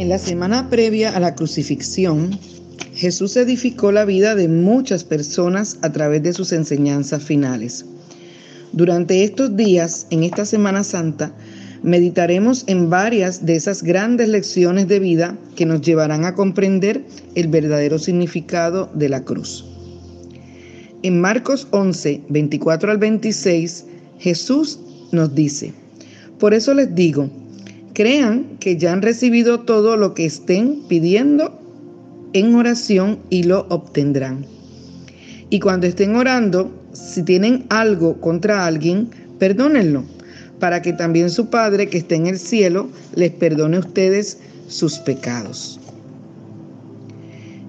En la semana previa a la crucifixión, Jesús edificó la vida de muchas personas a través de sus enseñanzas finales. Durante estos días, en esta Semana Santa, meditaremos en varias de esas grandes lecciones de vida que nos llevarán a comprender el verdadero significado de la cruz. En Marcos 11, 24 al 26, Jesús nos dice, por eso les digo, crean que ya han recibido todo lo que estén pidiendo en oración y lo obtendrán. Y cuando estén orando, si tienen algo contra alguien, perdónenlo, para que también su Padre que está en el cielo les perdone a ustedes sus pecados.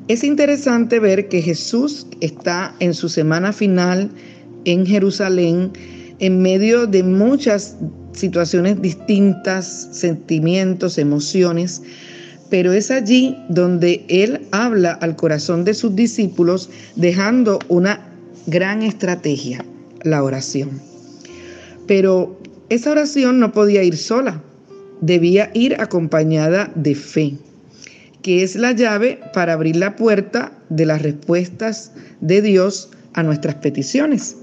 Es interesante ver que Jesús está en su semana final en Jerusalén en medio de muchas situaciones distintas, sentimientos, emociones, pero es allí donde Él habla al corazón de sus discípulos dejando una gran estrategia, la oración. Pero esa oración no podía ir sola, debía ir acompañada de fe, que es la llave para abrir la puerta de las respuestas de Dios a nuestras peticiones.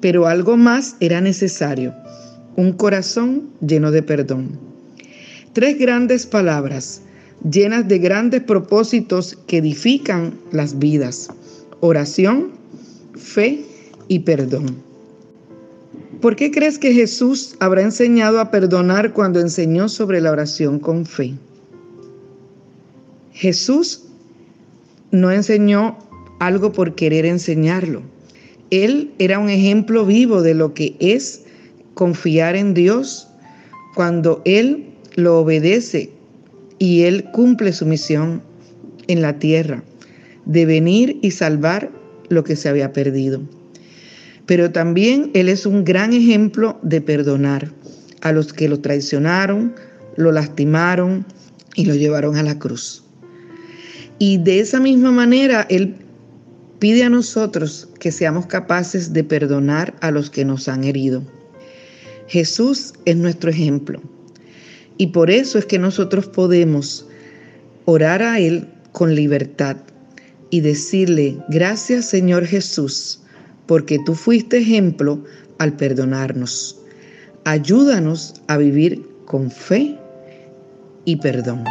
Pero algo más era necesario, un corazón lleno de perdón. Tres grandes palabras llenas de grandes propósitos que edifican las vidas. Oración, fe y perdón. ¿Por qué crees que Jesús habrá enseñado a perdonar cuando enseñó sobre la oración con fe? Jesús no enseñó algo por querer enseñarlo. Él era un ejemplo vivo de lo que es confiar en Dios cuando Él lo obedece y Él cumple su misión en la tierra de venir y salvar lo que se había perdido. Pero también Él es un gran ejemplo de perdonar a los que lo traicionaron, lo lastimaron y lo llevaron a la cruz. Y de esa misma manera Él pide a nosotros que seamos capaces de perdonar a los que nos han herido. Jesús es nuestro ejemplo. Y por eso es que nosotros podemos orar a Él con libertad y decirle, gracias Señor Jesús, porque tú fuiste ejemplo al perdonarnos. Ayúdanos a vivir con fe y perdón.